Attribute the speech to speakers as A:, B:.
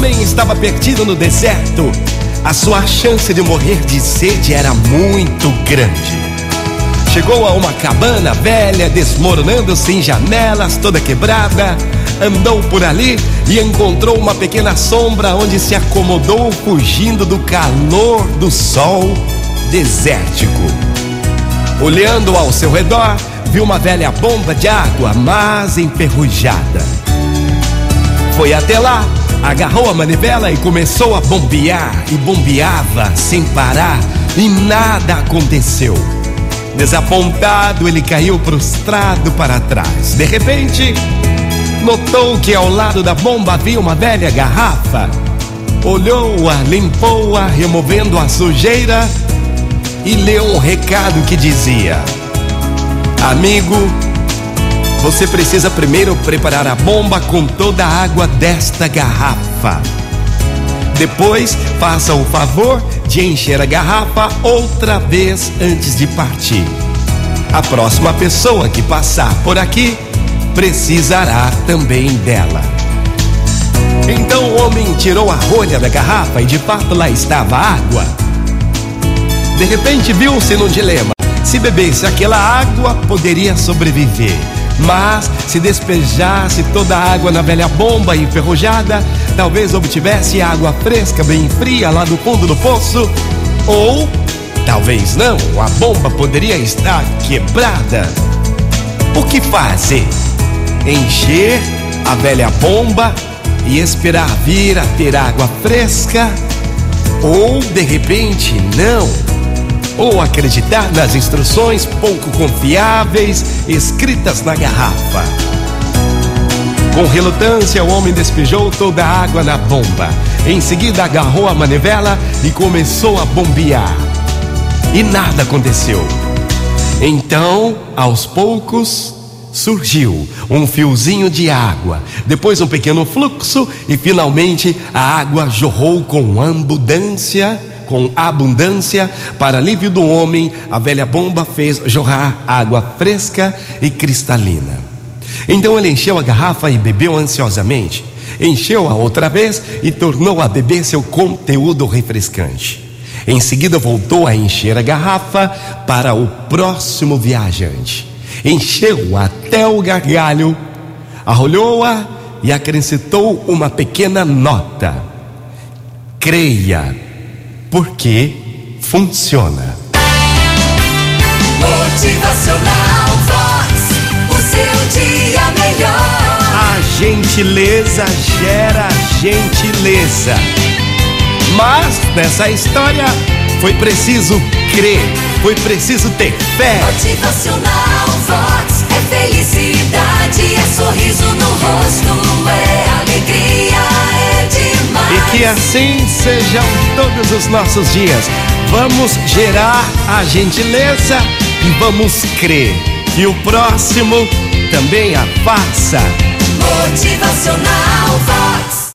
A: homem estava perdido no deserto. A sua chance de morrer de sede era muito grande. Chegou a uma cabana velha, desmoronando sem janelas, toda quebrada. Andou por ali e encontrou uma pequena sombra onde se acomodou, fugindo do calor do sol desértico. Olhando ao seu redor, viu uma velha bomba de água, mas enferrujada. Foi até lá, agarrou a manivela e começou a bombear, e bombeava sem parar, e nada aconteceu. Desapontado, ele caiu prostrado para trás. De repente, notou que ao lado da bomba havia uma velha garrafa. Olhou-a, limpou-a, removendo a sujeira e leu um recado que dizia: Amigo, você precisa primeiro preparar a bomba com toda a água desta garrafa. Depois, faça o favor de encher a garrafa outra vez antes de partir. A próxima pessoa que passar por aqui precisará também dela. Então o homem tirou a rolha da garrafa e de fato lá estava água. De repente viu-se num dilema. Se bebesse aquela água, poderia sobreviver. Mas se despejasse toda a água na velha bomba enferrujada, talvez obtivesse água fresca, bem fria lá do fundo do poço. Ou, talvez não, a bomba poderia estar quebrada. O que fazer? Encher a velha bomba e esperar vir a ter água fresca? Ou, de repente, não? Ou acreditar nas instruções pouco confiáveis escritas na garrafa. Com relutância, o homem despejou toda a água na bomba. Em seguida, agarrou a manivela e começou a bombear. E nada aconteceu. Então, aos poucos, surgiu um fiozinho de água, depois um pequeno fluxo e finalmente a água jorrou com abundância com abundância, para alívio do homem, a velha bomba fez jorrar água fresca e cristalina. Então ele encheu a garrafa e bebeu ansiosamente. Encheu-a outra vez e tornou a beber seu conteúdo refrescante. Em seguida voltou a encher a garrafa para o próximo viajante. Encheu até o gargalho, arrolhou-a e acrescentou uma pequena nota. Creia porque funciona.
B: Motivacional Vox, o seu dia melhor.
A: A gentileza gera gentileza. Mas nessa história foi preciso crer, foi preciso ter fé.
B: Motivacional Vox
A: E assim sejam todos os nossos dias. Vamos gerar a gentileza e vamos crer que o próximo também a faça.
B: Motivacional Vox.